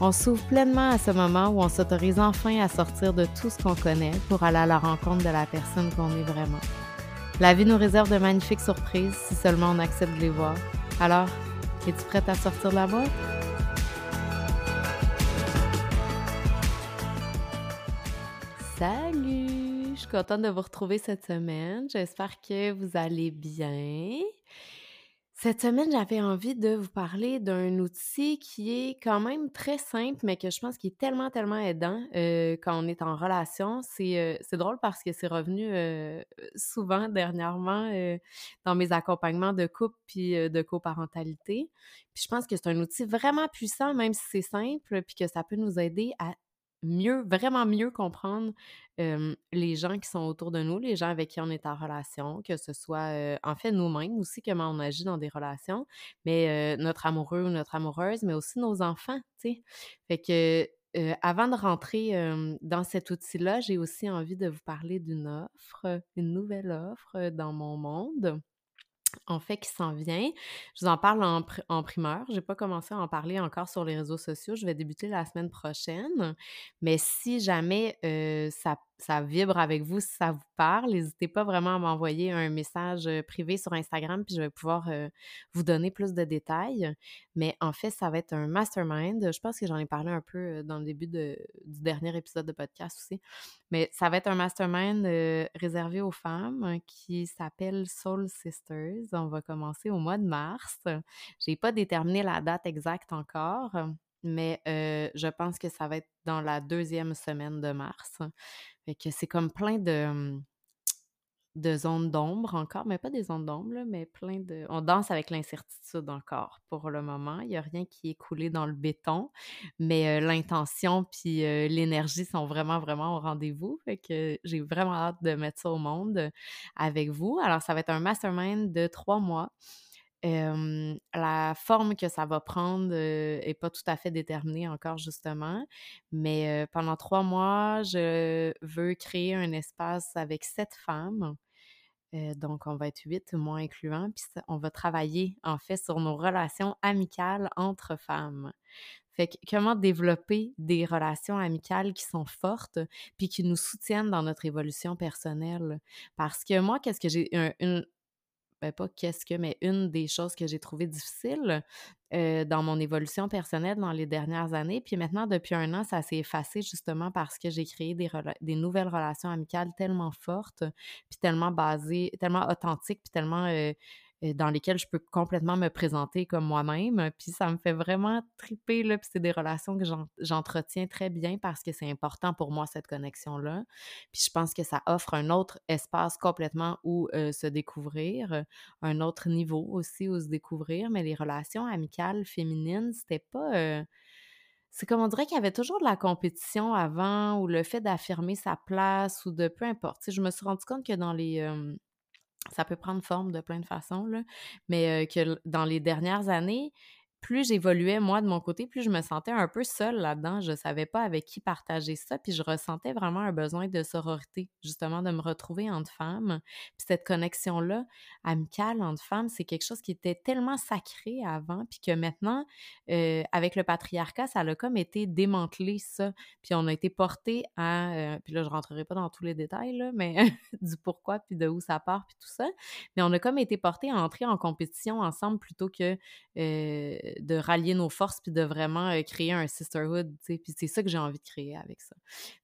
On s'ouvre pleinement à ce moment où on s'autorise enfin à sortir de tout ce qu'on connaît pour aller à la rencontre de la personne qu'on est vraiment. La vie nous réserve de magnifiques surprises si seulement on accepte de les voir. Alors, es-tu prête à sortir de la boîte? Salut! Je suis contente de vous retrouver cette semaine. J'espère que vous allez bien. Cette semaine, j'avais envie de vous parler d'un outil qui est quand même très simple, mais que je pense qui est tellement, tellement aidant euh, quand on est en relation. C'est euh, drôle parce que c'est revenu euh, souvent dernièrement dans mes accompagnements de couple puis de coparentalité. Puis je pense que c'est un outil vraiment puissant, même si c'est simple, puis que ça peut nous aider à mieux, vraiment mieux comprendre les gens qui sont autour de nous, les gens avec qui on est en relation, que ce soit en fait nous-mêmes aussi, comment on agit dans des relations, mais notre amoureux ou notre amoureuse, mais aussi nos enfants, tu sais. Fait que avant de rentrer dans cet outil-là, j'ai aussi envie de vous parler d'une offre, une nouvelle offre dans mon monde en fait, qui s'en vient. Je vous en parle en, primeur. Je n'ai pas commencé à en parler encore sur les réseaux sociaux. Je vais débuter la semaine prochaine. Mais si jamais ça ça vibre avec vous, si ça vous parle, n'hésitez pas vraiment à m'envoyer un message privé sur Instagram, puis je vais pouvoir vous donner plus de détails. Mais en fait, ça va être un mastermind. Je pense que j'en ai parlé un peu dans le début du dernier épisode de podcast aussi. Mais ça va être un mastermind réservé aux femmes qui s'appelle Soul Sisters. On va commencer au mois de mars. Je n'ai pas déterminé la date exacte encore mais je pense que ça va être dans la deuxième semaine de mars. Que c'est comme plein de, de zones d'ombre encore, mais pas des zones d'ombre, mais plein de... On danse avec l'incertitude encore pour le moment. Il n'y a rien qui est coulé dans le béton, mais l'intention puis l'énergie sont vraiment, vraiment au rendez-vous. Fait que j'ai vraiment hâte de mettre ça au monde avec vous. Alors, ça va être un mastermind de trois mois la forme que ça va prendre n'est pas tout à fait déterminée encore, justement. Mais pendant trois mois, je veux créer un espace avec sept femmes. donc, on va être huit, moi incluant. Puis, on va travailler, en fait, sur nos relations amicales entre femmes. Fait que comment développer des relations amicales qui sont fortes puis qui nous soutiennent dans notre évolution personnelle? Parce que moi, qu'est-ce que j'ai une, ben pas qu'est-ce que, mais une des choses que j'ai trouvé difficile dans mon évolution personnelle dans les dernières années. Puis maintenant, depuis un an, ça s'est effacé justement parce que j'ai créé des, des nouvelles relations amicales tellement fortes, puis tellement basées, tellement authentiques, puis tellement dans lesquelles je peux complètement me présenter comme moi-même. Puis ça me fait vraiment triper, là. Puis c'est des relations que j'entretiens très bien parce que c'est important pour moi, cette connexion-là. Puis je pense que ça offre un autre espace complètement où se découvrir, un autre niveau aussi où se découvrir. Mais les relations amicales féminines, c'était pas... c'est comme on dirait qu'il y avait toujours de la compétition avant ou le fait d'affirmer sa place ou de peu importe. je me suis rendu compte que dans les ça peut prendre forme de plein de façons, là, mais que dans les dernières années, plus j'évoluais moi de mon côté, plus je me sentais un peu seule là-dedans. Je savais pas avec qui partager ça, puis je ressentais vraiment un besoin de sororité, justement de me retrouver entre femmes. Puis cette connexion-là, amicale entre femmes, c'est quelque chose qui était tellement sacré avant, puis que maintenant, avec le patriarcat, ça a comme été démantelé ça. Puis on a été porté à, euh, puis là je rentrerai pas dans tous les détails là, mais du pourquoi puis de où ça part puis tout ça. Mais on a comme été porté à entrer en compétition ensemble plutôt que de rallier nos forces puis de vraiment créer un sisterhood, tu. Puis c'est ça que j'ai envie de créer avec ça.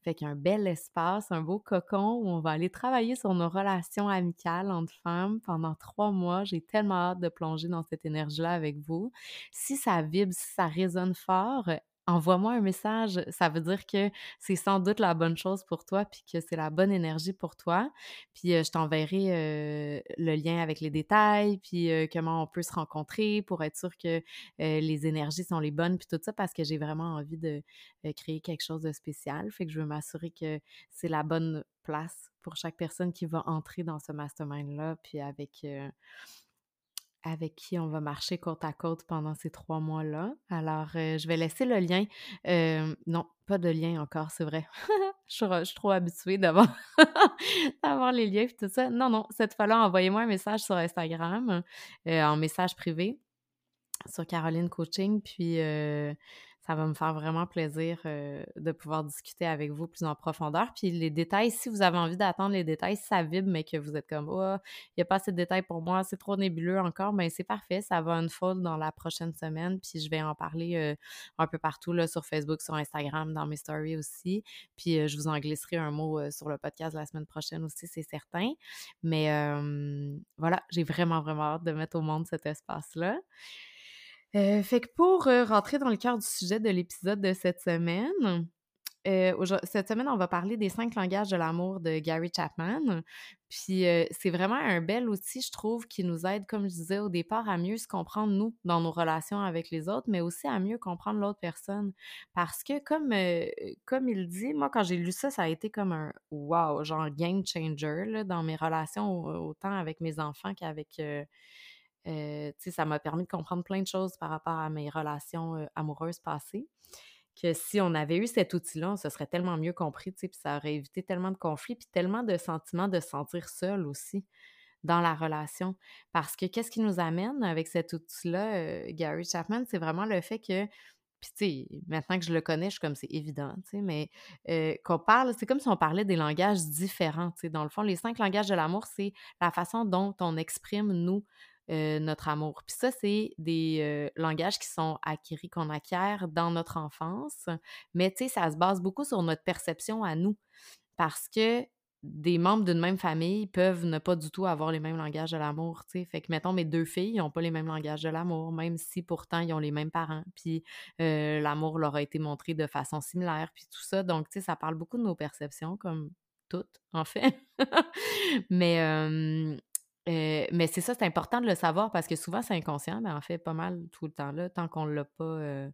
Fait qu'un bel espace, un beau cocon où on va aller travailler sur nos relations amicales entre femmes pendant trois mois. J'ai tellement hâte de plonger dans cette énergie-là avec vous. Si ça vibre, si ça résonne fort, envoie-moi un message. Ça veut dire que c'est sans doute la bonne chose pour toi, puis que c'est la bonne énergie pour toi. Puis je t'enverrai le lien avec les détails, puis comment on peut se rencontrer pour être sûr que les énergies sont les bonnes, puis tout ça, parce que j'ai vraiment envie de créer quelque chose de spécial. Fait que je veux m'assurer que c'est la bonne place pour chaque personne qui va entrer dans ce mastermind-là, puis avec avec qui on va marcher côte à côte pendant ces trois mois-là. Alors, euh, je vais laisser le lien. Euh, non, pas de lien encore, c'est vrai. je, suis, trop habituée d'avoir, les liens et tout ça. Non, non, cette fois-là, envoyez-moi un message sur Instagram, euh, en message privé, sur Caroline Coaching, puis ça va me faire vraiment plaisir euh, de pouvoir discuter avec vous plus en profondeur. Puis les détails, si vous avez envie d'attendre les détails, ça vibre, mais que vous êtes comme Oh, il n'y a pas assez de détails pour moi, c'est trop nébuleux encore, mais ben, c'est parfait. Ça va unfold dans la prochaine semaine. Puis je vais en parler euh, un peu partout là, sur Facebook, sur Instagram, dans mes stories aussi. Puis euh, je vous en glisserai un mot sur le podcast la semaine prochaine aussi, c'est certain. Mais voilà, j'ai vraiment, vraiment hâte de mettre au monde cet espace-là. Euh, fait que pour euh, rentrer dans le cœur du sujet de l'épisode de cette semaine, euh, cette semaine, on va parler des cinq langages de l'amour de Gary Chapman. Puis c'est vraiment un bel outil, je trouve, qui nous aide, comme je disais au départ, à mieux se comprendre, nous, dans nos relations avec les autres, mais aussi à mieux comprendre l'autre personne. Parce que, comme, comme il dit, moi, quand j'ai lu ça, ça a été comme un wow, genre game changer dans mes relations, autant avec mes enfants qu'avec euh, ça m'a permis de comprendre plein de choses par rapport à mes relations euh, amoureuses passées. Que si on avait eu cet outil-là, on se serait tellement mieux compris, puis ça aurait évité tellement de conflits, puis tellement de sentiments de se sentir seul aussi dans la relation. Parce que qu'est-ce qui nous amène avec cet outil-là, euh, Gary Chapman, c'est vraiment le fait que puis, tu sais, maintenant que je le connais, je suis comme, c'est évident, tu sais, mais qu'on parle, c'est comme si on parlait des langages différents. Dans le fond, les cinq langages de l'amour, c'est la façon dont on exprime, nous, euh, notre amour. Puis ça, c'est des euh, langages qui sont acquis, qu'on acquiert dans notre enfance, mais tu sais, ça se base beaucoup sur notre perception à nous, parce que des membres d'une même famille peuvent ne pas du tout avoir les mêmes langages de l'amour, tu sais. Fait que, mettons, mes deux filles n'ont pas les mêmes langages de l'amour, même si pourtant ils ont les mêmes parents, puis euh, l'amour leur a été montré de façon similaire, puis tout ça. Donc, tu sais, ça parle beaucoup de nos perceptions, comme toutes, en fait. mais, mais c'est ça, c'est important de le savoir parce que souvent c'est inconscient, mais en fait pas mal tout le temps là, tant qu'on l'a pas,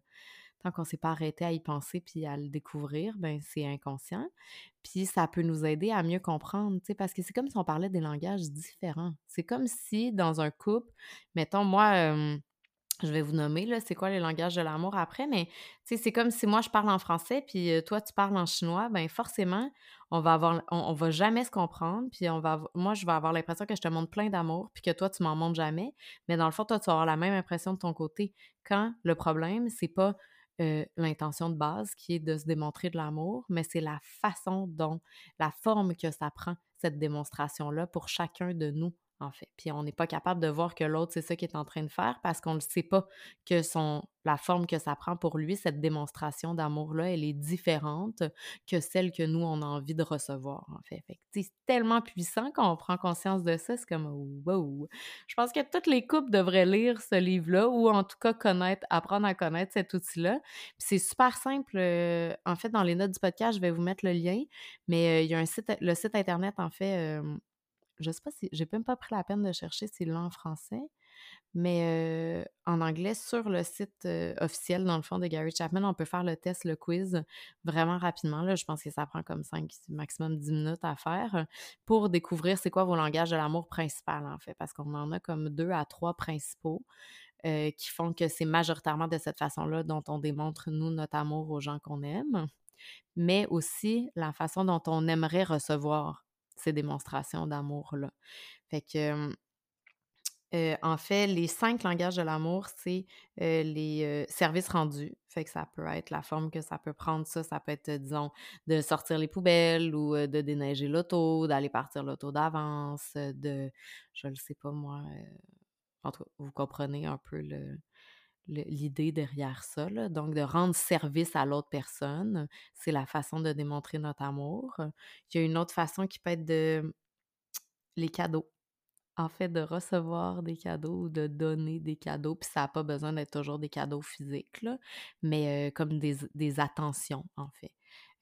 tant qu'on s'est pas arrêté à y penser puis à le découvrir, ben c'est inconscient. Puis ça peut nous aider à mieux comprendre, tu sais, parce que c'est comme si on parlait des langages différents. C'est comme si dans un couple, mettons moi, je vais vous nommer, là, c'est quoi les langages de l'amour après, mais c'est comme si moi je parle en français, puis toi tu parles en chinois, ben forcément, on va avoir, on, va jamais se comprendre, puis on va, moi je vais avoir l'impression que je te montre plein d'amour, puis que toi tu m'en montres jamais, mais dans le fond, toi tu vas avoir la même impression de ton côté. Quand le problème, c'est pas l'intention de base qui est de se démontrer de l'amour, mais c'est la façon dont, la forme que ça prend, cette démonstration-là, pour chacun de nous en fait. Puis on n'est pas capable de voir que l'autre, c'est ça qu'il est en train de faire parce qu'on ne sait pas que son, la forme que ça prend pour lui, cette démonstration d'amour-là, elle est différente que celle que nous, on a envie de recevoir, en fait. c'est tellement puissant quand on prend conscience de ça, c'est comme wow! Je pense que toutes les couples devraient lire ce livre-là ou en tout cas connaître, apprendre à connaître cet outil-là. C'est super simple. Euh, en fait, dans les notes du podcast, je vais vous mettre le lien, mais euh, il y a un site, le site internet, en fait, euh, je sais pas si j'ai même pas pris la peine de chercher s'il l'a en français, mais en anglais, sur le site officiel, dans le fond, de Gary Chapman, on peut faire le test, le quiz vraiment rapidement. Là, je pense que ça prend comme 5, maximum 10 minutes à faire pour découvrir c'est quoi vos langages de l'amour principal, en fait, parce qu'on en a comme deux à trois principaux. qui font que c'est majoritairement de cette façon-là dont on démontre, nous, notre amour aux gens qu'on aime, mais aussi la façon dont on aimerait recevoir ces démonstrations d'amour-là. Fait que, en fait, les cinq langages de l'amour, c'est les services rendus. Fait que ça peut être la forme que ça peut prendre, ça. Ça peut être, disons, de sortir les poubelles ou de déneiger l'auto, d'aller partir l'auto d'avance, de, je ne sais pas moi, en tout cas, vous comprenez un peu le, l'idée derrière ça. Donc, de rendre service à l'autre personne, c'est la façon de démontrer notre amour. Il y a une autre façon qui peut être de les cadeaux. en fait, de recevoir des cadeaux ou de donner des cadeaux, puis ça a pas besoin d'être toujours des cadeaux physiques, mais heu, comme des attentions, en fait.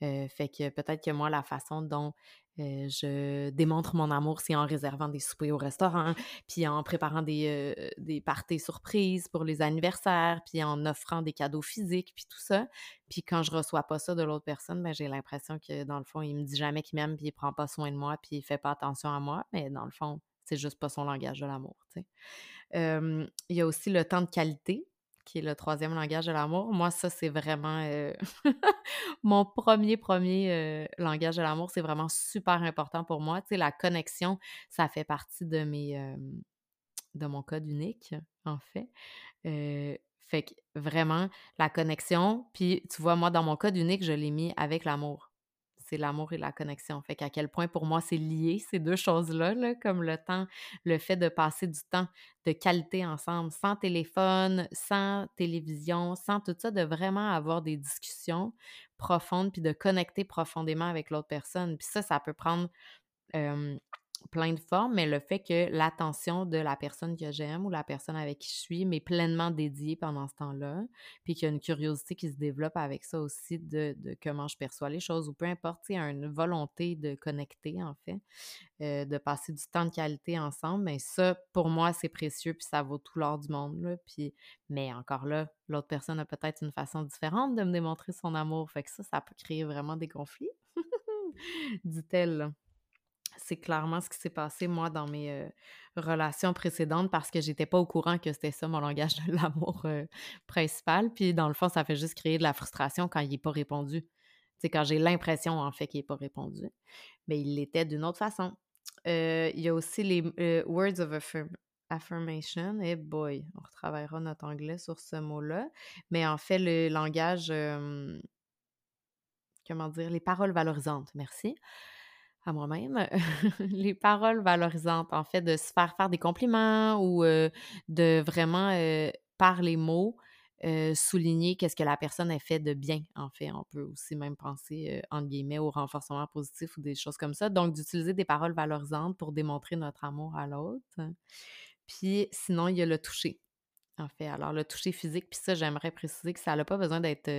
Heu, fait que peut-être que moi, la façon dont, heu, je démontre mon amour, c'est en réservant des soupers au restaurant, puis en préparant des, heu, des parties surprises pour les anniversaires, puis en offrant des cadeaux physiques, puis tout ça. Puis quand je reçois pas ça de l'autre personne, ben, j'ai l'impression que, dans le fond, il me dit jamais qu'il m'aime, puis il prend pas soin de moi, puis il fait pas attention à moi, mais dans le fond, c'est juste pas son langage de l'amour, il y a aussi le temps de qualité, qui est le troisième langage de l'amour. Moi, ça, c'est vraiment, heu, mon premier premier heu, langage de l'amour. C'est vraiment super important pour moi. Tu sais, la connexion, ça fait partie de hem, de mon code unique, en fait. Fait que vraiment la connexion puis tu vois, moi, dans mon code unique, je l'ai mis avec l'amour c'est l'amour et la connexion. Fait qu'à quel point pour moi c'est lié ces deux choses-là, là, comme le temps, le fait de passer du temps de qualité ensemble, sans téléphone, sans télévision, sans tout ça, de vraiment avoir des discussions profondes puis de connecter profondément avec l'autre personne. Puis ça, ça peut prendre plein de formes, mais le fait que l'attention de la personne que j'aime ou la personne avec qui je suis m'est pleinement dédiée pendant ce temps-là, puis qu'il y a une curiosité qui se développe avec ça aussi de, comment je perçois les choses, ou peu importe, il y a une volonté de connecter, en fait, euh, de passer du temps de qualité ensemble, mais ça, pour moi, c'est précieux, puis ça vaut tout l'or du monde, là, puis, mais encore là, l'autre personne a peut-être une façon différente de me démontrer son amour, fait que ça, ça peut créer vraiment des conflits, dit-elle c'est clairement ce qui s'est passé, moi, dans mes relations précédentes parce que j'étais pas au courant que c'était ça mon langage de l'amour principal. Puis, dans le fond, ça fait juste créer de la frustration quand il n'est pas répondu. C'est quand j'ai l'impression, en fait, qu'il n'est pas répondu. Mais il l'était d'une autre façon. Il y a aussi les words of affirmation. Et boy, on retravaillera notre anglais sur ce mot-là. Mais en fait, le langage, comment dire, les paroles valorisantes, merci à moi-même, les paroles valorisantes, en fait, de se faire faire des compliments ou de vraiment, par les mots, souligner qu'est-ce que la personne a fait de bien, en fait. On peut aussi même penser, entre guillemets, au renforcement positif ou des choses comme ça. Donc, d'utiliser des paroles valorisantes pour démontrer notre amour à l'autre. Puis, sinon, il y a le toucher Alors, le toucher physique, puis ça, j'aimerais préciser que ça n'a pas besoin d'être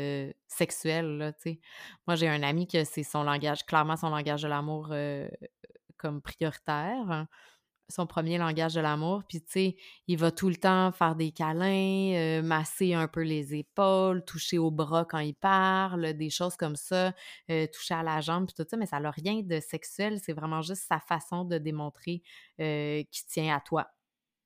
sexuel, là, tu sais. Moi, j'ai un ami que c'est son langage, clairement son langage de l'amour comme prioritaire, son premier langage de l'amour. Puis, tu sais, il va tout le temps faire des câlins, masser un peu les épaules, toucher au bras quand il parle, des choses comme ça, toucher à la jambe, puis tout ça, mais ça n'a rien de sexuel. C'est vraiment juste sa façon de démontrer qu'il tient à toi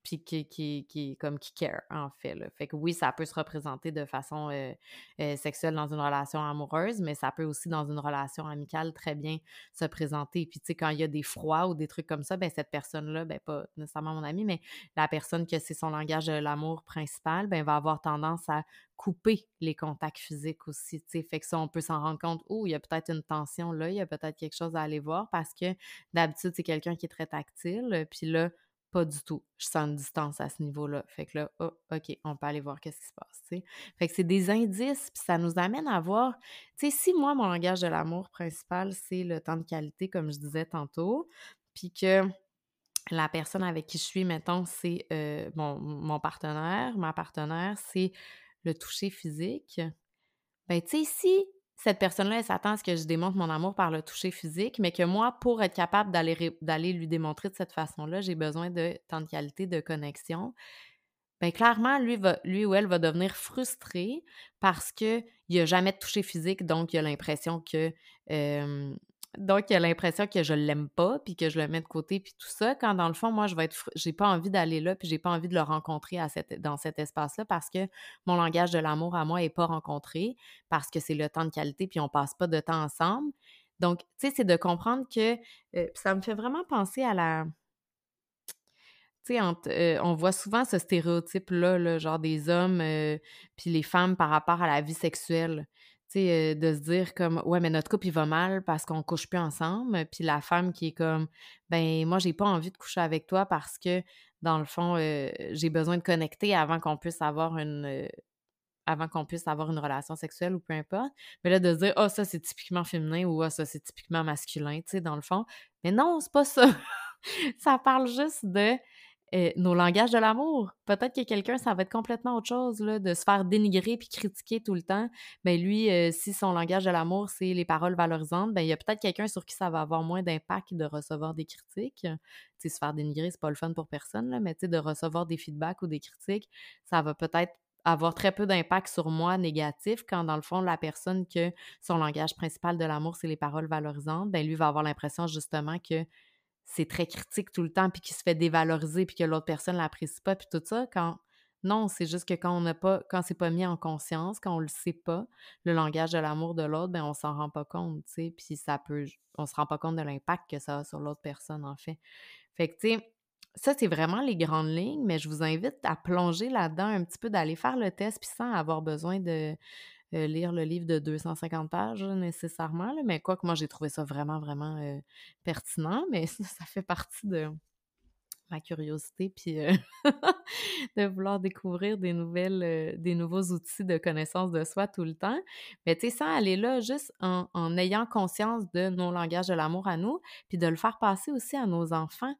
puis qui, qui, qui, comme qui care, en fait. Fait que oui, ça peut se représenter de façon euh, euh, sexuelle dans une relation amoureuse, mais ça peut aussi, dans une relation amicale, très bien se présenter. Puis, tu sais, quand il y a des froids ou des trucs comme ça, ben cette personne-là, ben pas nécessairement mon ami, mais la personne que c'est son langage de l'amour principal, ben va avoir tendance à couper les contacts physiques aussi, tu sais. Fait que ça, on peut s'en rendre compte, oh, il y a peut-être une tension là, il y a peut-être quelque chose à aller voir parce que d'habitude, c'est quelqu'un qui est très tactile, puis là, pas du tout. Je sens une distance à ce niveau-là. Fait que là, oh, OK, on peut aller voir qu'est-ce qui se passe. Fait que c'est des indices, puis ça nous amène à voir. Tu sais, si moi, mon langage de l'amour principal, c'est le temps de qualité, comme je disais tantôt, puis que la personne avec qui je suis, mettons, c'est euh, mon partenaire, ma partenaire, c'est le toucher physique. Ben, tu sais, si cette personne-là, elle s'attend à ce que je démontre mon amour par le toucher physique, mais que moi, pour être capable d'aller, lui démontrer de cette façon-là, j'ai besoin de temps de qualité, de connexion. Bien, clairement, lui, ou elle va devenir frustré parce qu'il n'a jamais de toucher physique, donc il a l'impression que donc, il a l'impression que je l'aime pas, puis que je le mets de côté, puis tout ça, quand dans le fond, moi, je vais être, j'ai pas envie d'aller là, puis j'ai pas envie de le rencontrer dans cet espace-là, parce que mon langage de l'amour à moi est pas rencontré, parce que c'est le temps de qualité, puis on passe pas de temps ensemble. Donc, tu sais, c'est de comprendre que euh, ça me fait vraiment penser à la. Tu sais, euh, on voit souvent ce stéréotype-là, genre des hommes euh, puis les femmes par rapport à la vie sexuelle de se dire comme ouais mais notre couple il va mal parce qu'on couche plus ensemble puis la femme qui est comme ben moi j'ai pas envie de coucher avec toi parce que dans le fond j'ai besoin de connecter avant qu'on puisse avoir une avant qu'on puisse avoir une relation sexuelle ou peu importe mais là de se dire oh ça c'est typiquement féminin ou oh ça c'est typiquement masculin tu sais dans le fond. Mais non c'est pas ça. Ça parle juste de nos langages de l'amour. Peut-être que quelqu'un, ça va être complètement autre chose, là, de se faire dénigrer puis critiquer tout le temps. Mais lui, si son langage de l'amour, c'est les paroles valorisantes, ben il y a peut-être quelqu'un sur qui ça va avoir moins d'impact de recevoir des critiques. se faire dénigrer, c'est pas le fun pour personne, mais de recevoir des feedbacks ou des critiques, ça va peut-être avoir très peu d'impact sur moi négatif quand dans le fond la personne que son langage principal de l'amour c'est les paroles valorisantes ben lui va avoir l'impression justement que c'est très critique tout le temps puis qu'il se fait dévaloriser puis que l'autre personne l'apprécie pas puis tout ça quand non, c'est juste que quand on n'a pas quand c'est pas mis en conscience, quand on le sait pas, le langage de l'amour de l'autre, ben on s'en rend pas compte, tu sais, puis ça peut on se rend pas compte de l'impact que ça a sur l'autre personne en fait. Fait que tu sais ça, c'est vraiment les grandes lignes, mais je vous invite à plonger là-dedans un petit peu, d'aller faire le test, puis sans avoir besoin de lire le livre de 250 pages nécessairement. mais quoi que moi, j'ai trouvé ça vraiment, vraiment pertinent, mais ça, fait partie de ma curiosité, puis de vouloir découvrir des nouvelles, des nouveaux outils de connaissance de soi tout le temps. Mais tu sais, sans aller là, juste en, en ayant conscience de nos langages de l'amour à nous, puis de le faire passer aussi à nos enfants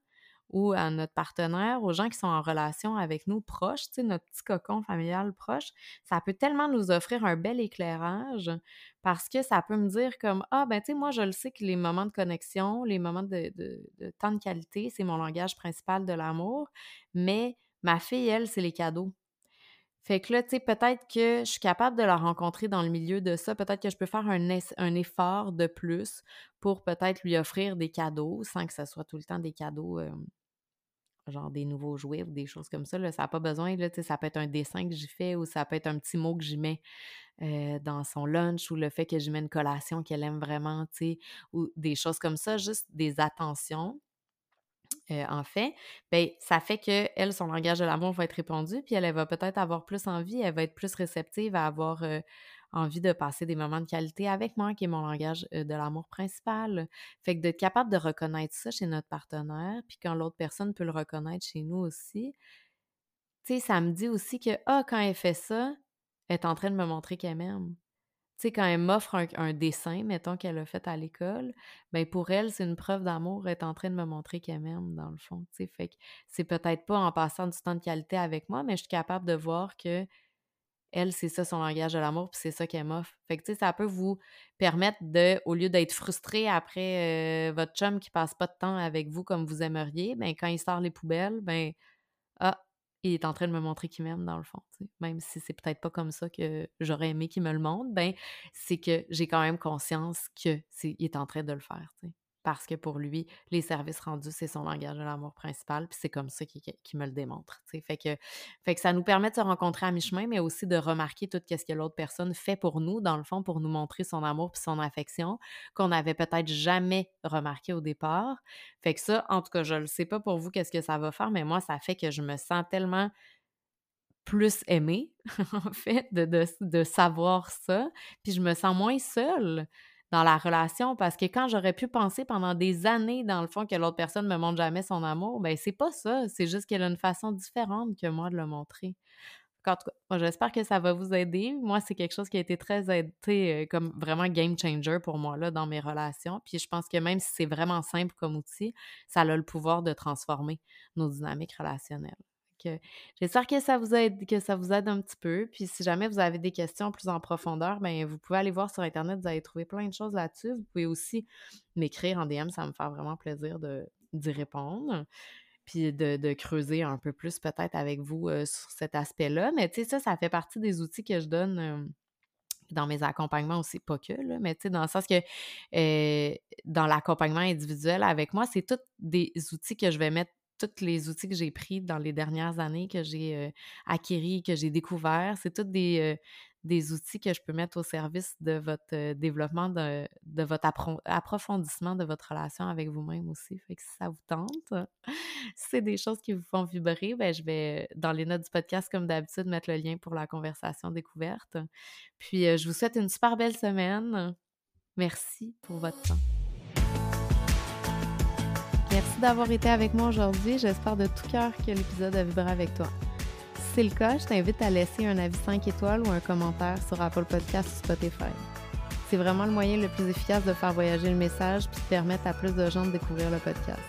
ou à notre partenaire, aux gens qui sont en relation avec nous proches, tu sais, notre petit cocon familial proche, ça peut tellement nous offrir un bel éclairage parce que ça peut me dire comme Ah, ben tu sais, moi, je le sais que les moments de connexion, les moments de, de temps de qualité, c'est mon langage principal de l'amour, mais ma fille, elle, c'est les cadeaux. Fait que là, tu peut-être que je suis capable de la rencontrer dans le milieu de ça. Peut-être que je peux faire un, effort de plus pour peut-être lui offrir des cadeaux sans que ce soit tout le temps des cadeaux, genre des nouveaux jouets ou des choses comme ça. Là. Ça n'a pas besoin, là, ça peut être un dessin que j'y fais ou ça peut être un petit mot que j'y mets dans son lunch ou le fait que j'y mets une collation qu'elle aime vraiment, ou des choses comme ça, juste des attentions en fait, ben ça fait que elle, son langage de l'amour va être répondu, puis elle, va peut-être avoir plus envie, elle va être plus réceptive à avoir envie de passer des moments de qualité avec moi, qui est mon langage de l'amour principal. Fait que d'être capable de reconnaître ça chez notre partenaire, puis quand l'autre personne peut le reconnaître chez nous aussi, tu sais, ça me dit aussi que, ah, quand elle fait ça, elle est en train de me montrer qu'elle m'aime. Tu sais, quand elle m'offre un, dessin, mettons qu'elle a fait à l'école, ben pour elle, c'est une preuve d'amour. Elle est en train de me montrer qu'elle m'aime, dans le fond. Tu sais, fait que c'est peut-être pas en passant du temps de qualité avec moi, mais je suis capable de voir que elle, c'est ça son langage de l'amour, puis c'est ça qu'elle m'offre. Fait que, tu sais, ça peut vous permettre de, au lieu d'être frustré après euh, votre chum qui passe pas de temps avec vous comme vous aimeriez, ben quand il sort les poubelles, ben, ah, il est en train de me montrer qu'il m'aime dans le fond. Même si c'est peut-être pas comme ça que j'aurais aimé qu'il me le montre, ben c'est que j'ai quand même conscience qu'il est, en train de le faire parce que pour lui, les services rendus, c'est son langage de l'amour principal, puis c'est comme ça qu'il me le démontre. Fait que, fait que ça nous permet de se rencontrer à mi-chemin, mais aussi de remarquer tout ce que l'autre personne fait pour nous, dans le fond, pour nous montrer son amour puis son affection, qu'on n'avait peut-être jamais remarqué au départ. Fait que ça, en tout cas, je ne sais pas pour vous qu'est-ce que ça va faire, mais moi, ça fait que je me sens tellement plus aimée, en fait, de savoir ça, puis je me sens moins seule dans la relation parce que quand j'aurais pu penser pendant des années, dans le fond, que l'autre personne ne me montre jamais son amour, ben c'est pas ça. C'est juste qu'elle a une façon différente que moi de le montrer. En tout cas, j'espère que ça va vous aider. Moi, c'est quelque chose qui a été très aidé, euh, comme vraiment game changer pour moi là, dans mes relations. Puis je pense que même si c'est vraiment simple comme outil, ça a le pouvoir de transformer nos dynamiques relationnelles j'espère que ça vous aide, que ça vous aide un petit peu. Puis si jamais vous avez des questions plus en profondeur, ben vous pouvez aller voir sur Internet, vous allez trouver plein de choses là-dessus. Vous pouvez aussi m'écrire en DM, ça me faire vraiment plaisir d'y répondre. Puis de, creuser un peu plus peut-être avec vous sur cet aspect-là. Mais tu sais, ça, ça fait partie des outils que je donne. dans mes accompagnements aussi, pas que, là, mais tu sais, dans le sens que dans l'accompagnement individuel avec moi, c'est tous des outils que je vais mettre tous les outils que j'ai pris dans les dernières années, que j'ai acquis, que j'ai découverts, c'est tous des, des outils que je peux mettre au service de votre développement, de, de votre approfondissement de votre relation avec vous-même aussi. Fait que si ça vous tente, si c'est des choses qui vous font vibrer, ben je vais, dans les notes du podcast, comme d'habitude, mettre le lien pour la conversation découverte. Puis, je vous souhaite une super belle semaine. Merci pour votre temps. Merci d'avoir été avec moi aujourd'hui. J'espère de tout cœur que l'épisode a vibré avec toi. Si c'est le cas, je t'invite à laisser un avis 5 étoiles ou un commentaire sur Apple Podcast ou Spotify. C'est vraiment le moyen le plus efficace de faire voyager le message puis de permettre à plus de gens de découvrir le podcast.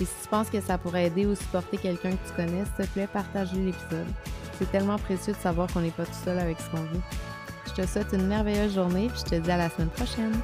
Et si tu penses que ça pourrait aider ou supporter quelqu'un que tu connais, s'il te plaît, partage l'épisode. C'est tellement précieux de savoir qu'on n'est pas tout seul avec ce qu'on vit. Je te souhaite une merveilleuse journée puis je te dis à la semaine prochaine.